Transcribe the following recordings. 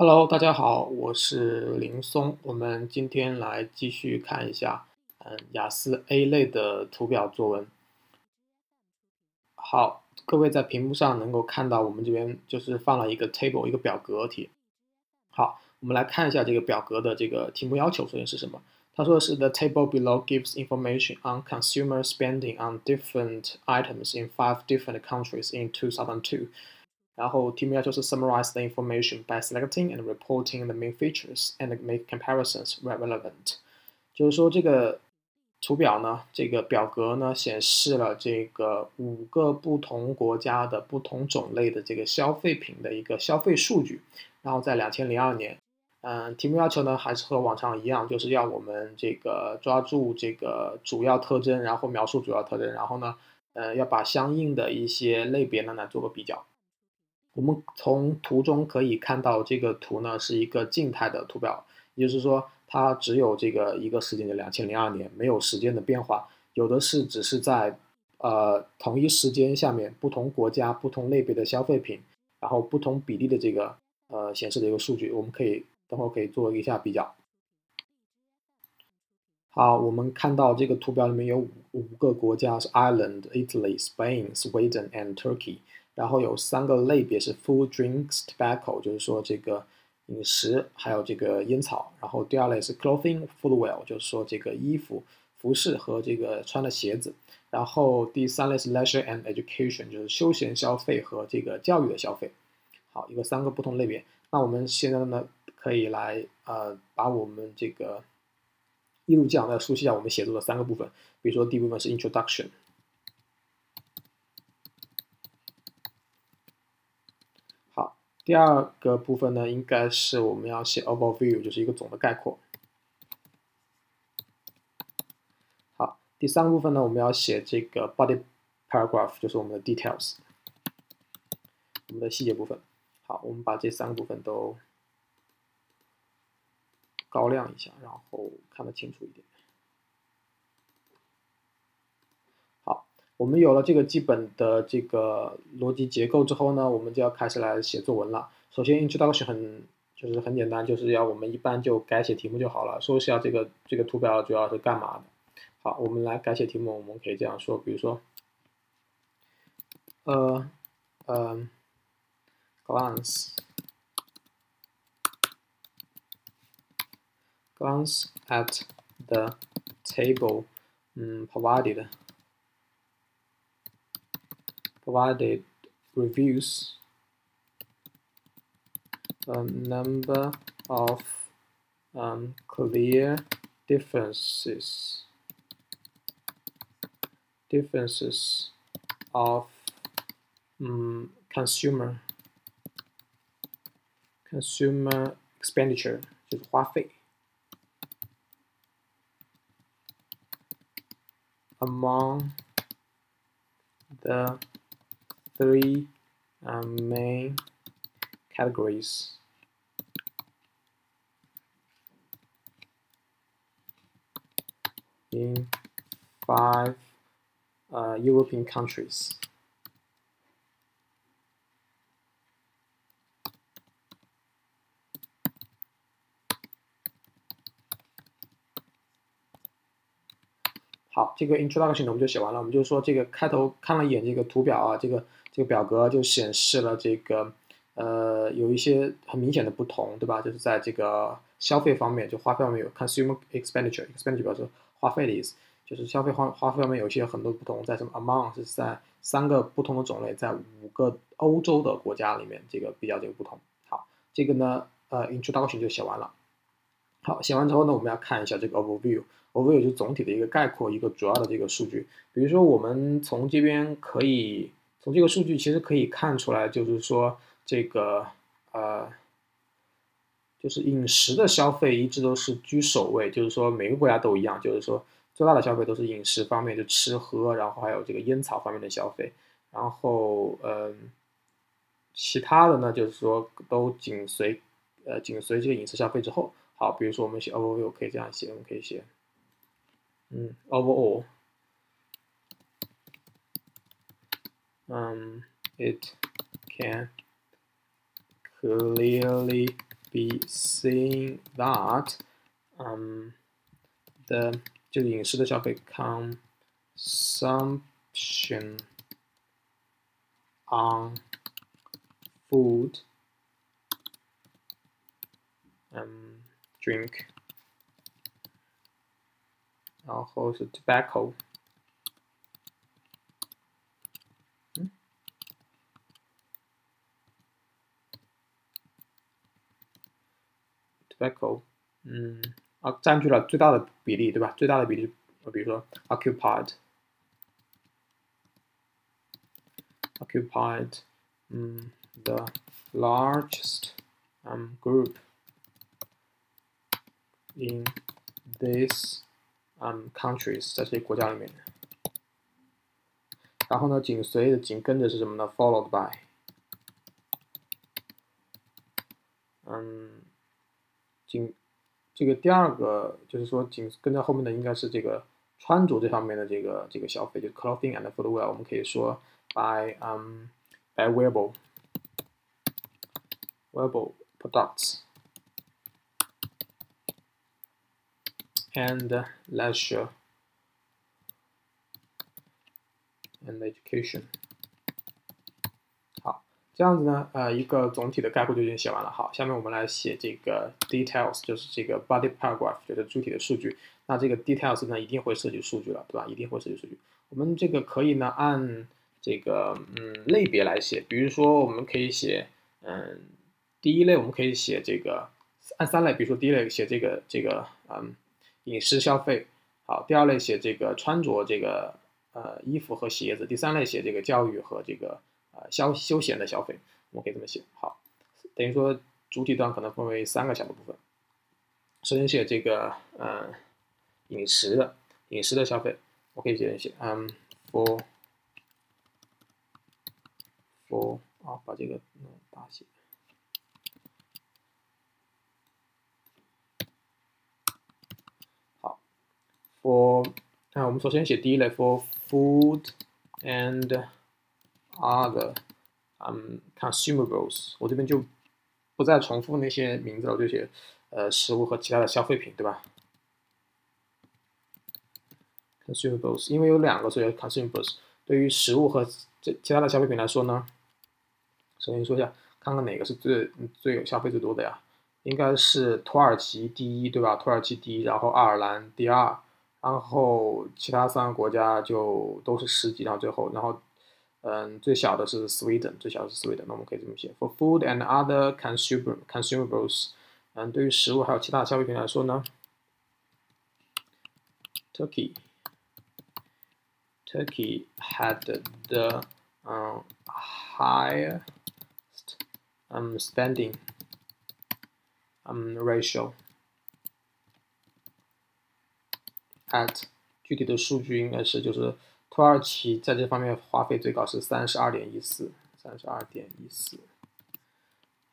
Hello，大家好，我是林松。我们今天来继续看一下，嗯，雅思 A 类的图表作文。好，各位在屏幕上能够看到，我们这边就是放了一个 table，一个表格题。好，我们来看一下这个表格的这个题目要求首先是什么？他说的是 The table below gives information on consumer spending on different items in five different countries in 2002。然后题目要求是 summarize the information by selecting and reporting the main features and make comparisons relevant。就是说这个图表呢，这个表格呢显示了这个五个不同国家的不同种类的这个消费品的一个消费数据。然后在两千零二年，嗯，题目要求呢还是和往常一样，就是要我们这个抓住这个主要特征，然后描述主要特征，然后呢，呃，要把相应的一些类别呢来做个比较。我们从图中可以看到，这个图呢是一个静态的图表，也就是说，它只有这个一个时间的两千零二年，没有时间的变化。有的是只是在呃同一时间下面不同国家不同类别的消费品，然后不同比例的这个呃显示的一个数据，我们可以等会儿可以做一下比较。好，我们看到这个图表里面有五五个国家是 Ireland、Italy、Spain、Sweden and Turkey。然后有三个类别是 food, drinks, tobacco，就是说这个饮食还有这个烟草。然后第二类是 clothing, footwear，就是说这个衣服、服饰和这个穿的鞋子。然后第三类是 leisure and education，就是休闲消费和这个教育的消费。好，一个三个不同类别。那我们现在呢可以来呃把我们这个一路讲的熟悉一下我们写作的三个部分。比如说第一部分是 introduction。第二个部分呢，应该是我们要写 overview，就是一个总的概括。好，第三个部分呢，我们要写这个 body paragraph，就是我们的 details，我们的细节部分。好，我们把这三个部分都高亮一下，然后看得清楚一点。我们有了这个基本的这个逻辑结构之后呢，我们就要开始来写作文了。首先，introduction 很就是很简单，就是要我们一般就改写题目就好了，说一下这个这个图表主要是干嘛的。好，我们来改写题目，我们可以这样说，比如说，呃，嗯，glance，glance at the table，嗯，provided。provided reviews a number of um, clear differences differences of um, consumer consumer expenditure 就是花费 among the three um, main categories. in five uh, European countries. 好，这个 introduction 我们就写完了。我们就说这个开头看了一眼这个图表啊，这个 这个表格就显示了这个呃有一些很明显的不同，对吧？就是在这个消费方面，就花费方面有 consumer expenditure，expenditure 表示花费的意思，就是消费花花费方面有一些很多不同。在什么 among 是在三个不同的种类，在五个欧洲的国家里面，这个比较这个不同。好，这个呢呃 introduction 就写完了。好，写完之后呢，我们要看一下这个 overview。overview 就总体的一个概括，一个主要的这个数据。比如说，我们从这边可以从这个数据其实可以看出来，就是说这个呃，就是饮食的消费一直都是居首位，就是说每个国家都一样，就是说最大的消费都是饮食方面，就吃喝，然后还有这个烟草方面的消费。然后嗯，其他的呢，就是说都紧随呃紧随这个饮食消费之后。好，比如说我们写 overview 可以这样写，我们可以写。Mm, overall, um, it can clearly be seeing that um the 就是饮食的消费 consumption on food um drink 然后是 tobacco。 ，tobacco，嗯，啊，占据了最大的比例，对吧？最大的比例，比如说 occupied，occupied，嗯，the largest um group in this um countries 在这些国家里面，然后呢，紧随着紧跟着是什么呢？Followed by，嗯， 紧这个第二个就是说紧跟在后面的应该是这个穿着这方面的这个这个消费，就是 clothing and footwear，我们可以说 buy um buy wearable wearable products。and leisure and education。这样子呢，呃，一个总体的概括就已经写完了。好，下面我们来写这个 details，就是这个 body paragraph，就是主体的数据。那这个 details 呢，一定会涉及数据了，对吧？一定会涉及数据。我们这个可以呢，按这个嗯类别来写。比如说，我们可以写嗯第一类，我们可以写这个按三类。比如说第一类写这个这个嗯。饮食消费，好，第二类写这个穿着这个呃衣服和鞋子，第三类写这个教育和这个消休闲的消费，我们可以这么写。好，等于说主体段可能分为三个小的部分。首先写这个呃饮食的饮食的消费，我可以写写嗯 for for 啊把这个大写。好 for 啊，我们首先写第一类 for food and other um consumables，我这边就不再重复那些名字了，我就写呃食物和其他的消费品，对吧？consumables，因为有两个，所以 consumables。对于食物和这其他的消费品来说呢，首先说一下，看看哪个是最最有消费最多的呀？应该是土耳其第一，对吧？土耳其第一，然后爱尔兰第二。然后其他三个国家就都是十几，然后最后，然后，嗯，最小的是 Sweden，最小的是 Sweden，那我们可以这么写：For food and other consumer consumables，嗯，对于食物还有其他消费品来说呢，Turkey，Turkey had the um highest um spending um ratio。at 具体的数据应该是就是 土耳其在这方面花费最高是三十二点一四，三十二点一四。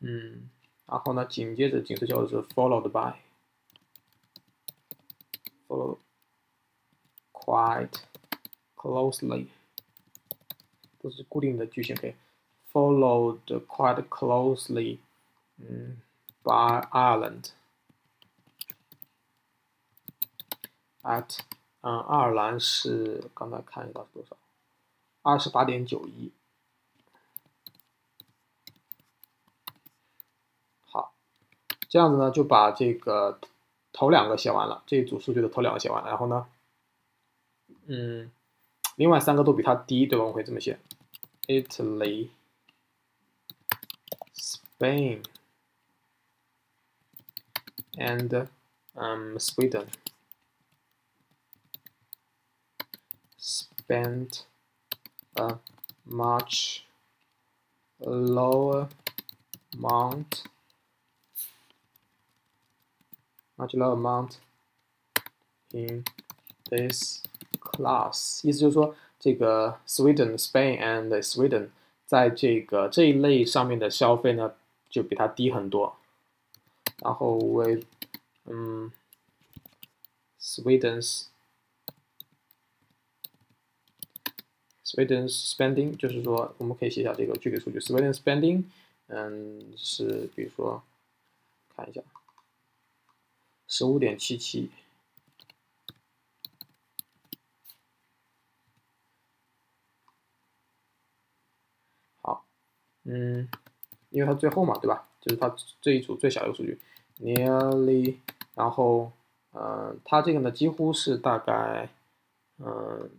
嗯，然后呢，紧接着紧随后是 followed by，follow quite closely，都是固定的句型，可以 followed quite closely，嗯，by Ireland。at，嗯，爱尔兰是刚才看一下是多少，二十八点九一。好，这样子呢就把这个头两个写完了，这一组数据的头两个写完了，然后呢，嗯，另外三个都比它低，对吧？我会这么写：Italy、Spain and um Sweden。spent a much lower amount much lower amount in this class，意思就是说，这个 Sweden、Spain and Sweden 在这个这一类上面的消费呢，就比它低很多。然后 with 嗯 Sweden's Sweden spending 就是说，我们可以写一下这个具体数据。Sweden spending，嗯，是比如说看一下，十五点七七。好，嗯，因为它最后嘛，对吧？就是它这一组最小的数据，nearly，然后，嗯，它这个呢几乎是大概，嗯，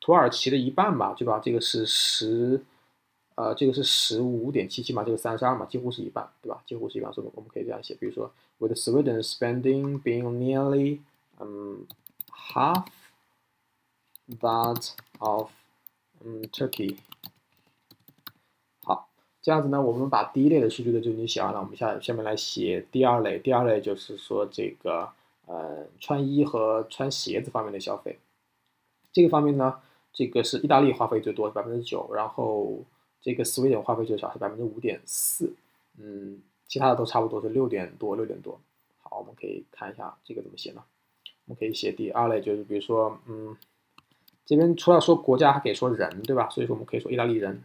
土耳其的一半吧，对吧？这个是十。呃，这个是十五点七七嘛，这个三十二嘛，几乎是一半，对吧？几乎是一半，所以我们可以这样写，比如说，with Sweden spending being nearly um half that of um Turkey。好，这样子呢，我们把第一类的数据呢就已经写完了，我们下下面来写第二类，第二类就是说这个呃穿衣和穿鞋子方面的消费，这个方面呢，这个是意大利花费最多，百分之九，然后。这个斯威点花费最少是百分之五点四，嗯，其他的都差不多是六点多，六点多。好，我们可以看一下这个怎么写呢？我们可以写第二类，就是比如说，嗯，这边除了说国家，还可以说人，对吧？所以说我们可以说意大利人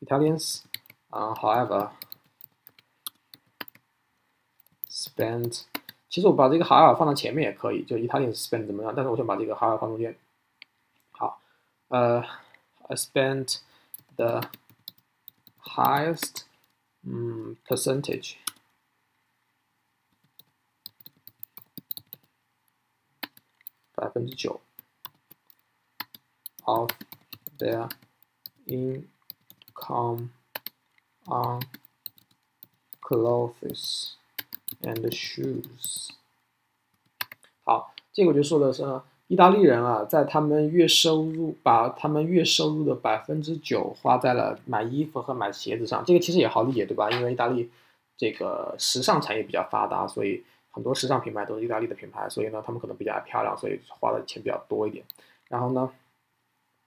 ，Italians，啊，However，spend 其实我把这个 however 放到前面也可以，就 Italians spent 怎么样？但是我想把这个 however 放中间。uh, I spent the highest um, percentage of their income on clothes And shoes。好，这个我就说的是意大利人啊，在他们月收入把他们月收入的百分之九花在了买衣服和买鞋子上，这个其实也好理解，对吧？因为意大利这个时尚产业比较发达，所以很多时尚品牌都是意大利的品牌，所以呢，他们可能比较爱漂亮，所以花的钱比较多一点。然后呢，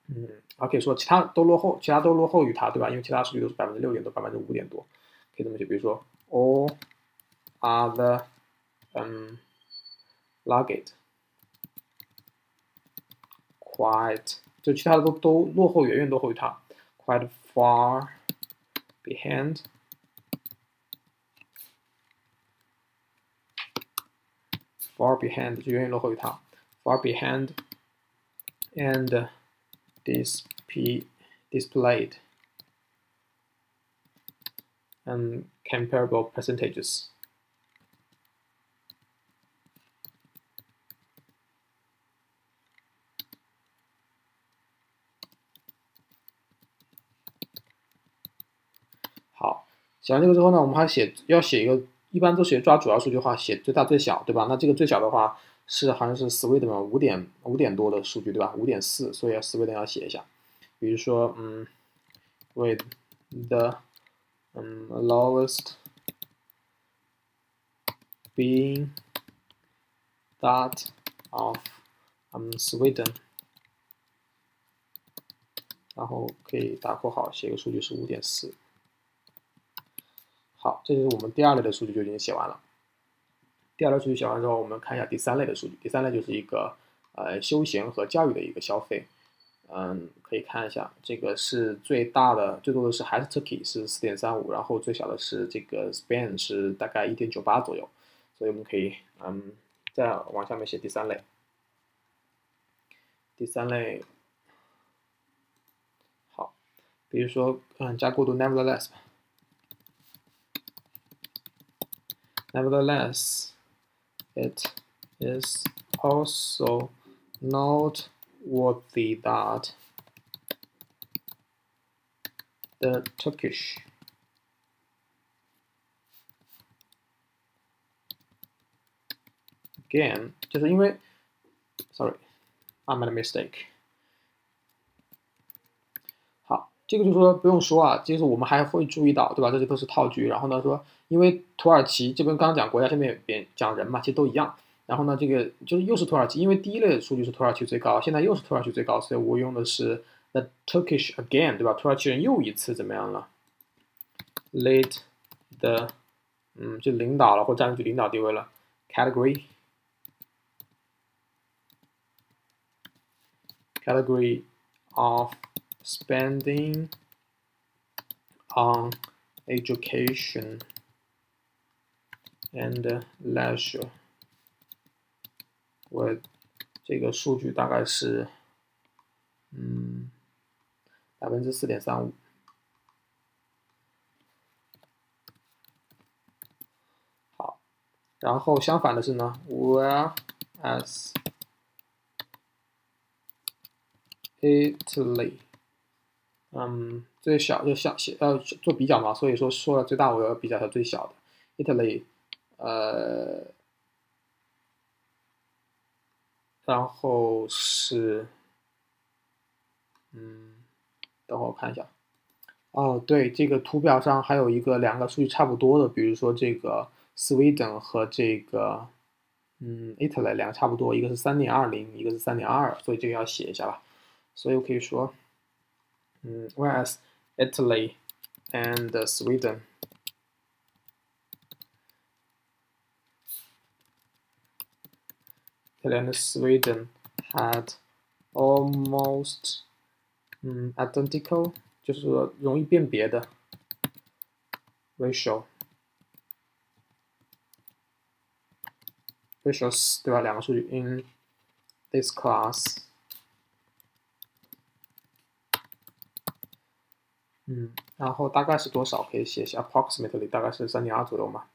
嗯，还可以说其他都落后，其他都落后于它，对吧？因为其他数据都是百分之六点多，百分之五点多，可以这么写，比如说哦 other，嗯，luggage。quite 就其他的都都落后，远远落后于它，quite far behind。far behind 就远远落后于它，far behind and disp displayed and comparable percentages. 写完这个之后呢，我们还写要写一个，一般都写抓主要数据的话，写最大最小，对吧？那这个最小的话是好像是 Sweden 嘛，五点五点多的数据，对吧？五点四，所以 Sweden 要写一下，比如说，嗯，with the 嗯 lowest being that of um Sweden，然后可以打括号写个数据是五点四。好，这就是我们第二类的数据就已经写完了。第二类数据写完之后，我们看一下第三类的数据。第三类就是一个呃休闲和教育的一个消费。嗯，可以看一下，这个是最大的，最多的是还是 Turkey 是四点三五，然后最小的是这个 Spain 是大概一点九八左右。所以我们可以嗯再往下面写第三类。第三类，好，比如说嗯加过渡 Nevertheless 吧。Nevertheless, it is also not worthy that the Turkish again, just anyway, sorry, I made a mistake. 这个就说不用说啊，就是我们还会注意到，对吧？这些都是套句。然后呢，说因为土耳其这边刚刚讲国家，下面边讲人嘛，其实都一样。然后呢，这个就是又是土耳其，因为第一类数据是土耳其最高，现在又是土耳其最高，所以我用的是 the Turkish again，对吧？土耳其人又一次怎么样了？Lead the，嗯，就领导了或占据领导地位了。Category，category of spending on education and leisure，我这个数据大概是，嗯，百分之四点三五。好，然后相反的是呢，whereas Italy， 嗯，最小就小写呃做比较嘛，所以说说了最大，我要比较它最小的。Italy，呃，然后是，嗯，等会我看一下。哦，对，这个图表上还有一个两个数据差不多的，比如说这个 Sweden 和这个，嗯，Italy 两个差不多，一个是三点二零，一个是三点二，所以这个要写一下吧。所以我可以说，，whereas Italy and Sweden Italy and Sweden had almost 嗯 identical，就是说容易辨别的 ratio ratios 对吧？两个数据 in this class。 嗯，然后大概是多少？可以写一下，approximately 大概是三点二左右嘛。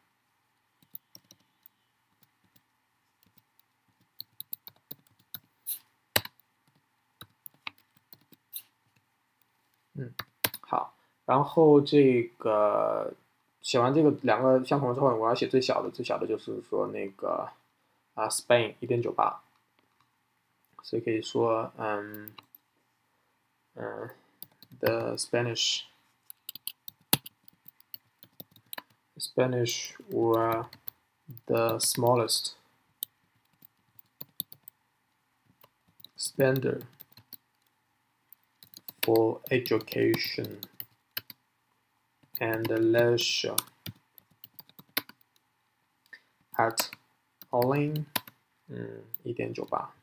嗯，好，然后这个写完这个两个相同之后，我要写最小的，最小的就是说那个啊，Spain 一点九八，所以可以说，嗯，嗯。the Spanish Spanish were the smallest spender for education and leisure at only 嗯一点九八。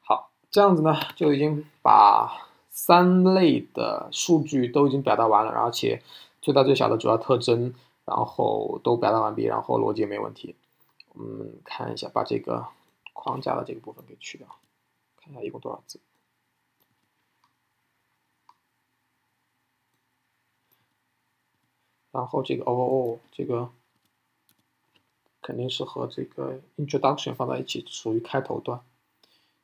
好，这样子呢就已经把 三类的数据都已经表达完了，而且最大最小的主要特征，然后都表达完毕，然后逻辑也没问题。我们看一下，把这个框架的这个部分给去掉，看一下一共多少字。然后这个 overall 这个肯定是和这个 introduction 放在一起，属于开头段。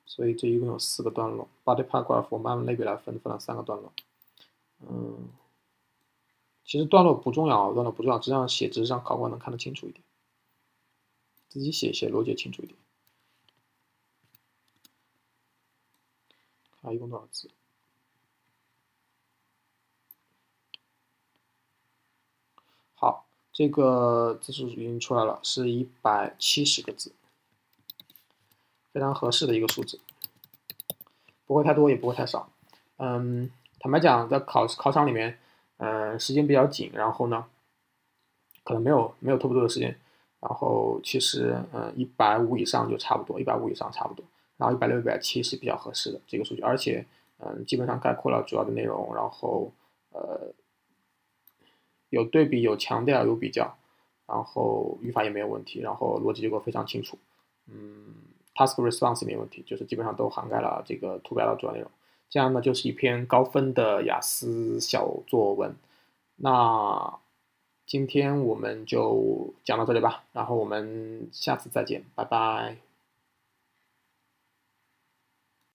所以这一共有四个段落，body paragraph 我们按类别来分，分了三个段落。嗯，其实段落不重要，段落不重要，只要写只是让考官能看得清楚一点，自己写写逻辑清楚一点。看一共多少字？好，这个字数已经出来了，是一百七十个字。非常合适的一个数字，不会太多，也不会太少。嗯，坦白讲，在考考场里面，嗯，时间比较紧，然后呢，可能没有没有特别多的时间。然后其实，嗯，一百五以上就差不多，一百五以上差不多。然后一百六、一百七是比较合适的这个数据，而且，嗯，基本上概括了主要的内容。然后，呃，有对比，有强调，有比较，然后语法也没有问题，然后逻辑结构非常清楚。嗯。Task response 没问题，就是基本上都涵盖了这个图表的主要内容。这样呢，就是一篇高分的雅思小作文。那今天我们就讲到这里吧，然后我们下次再见，拜拜。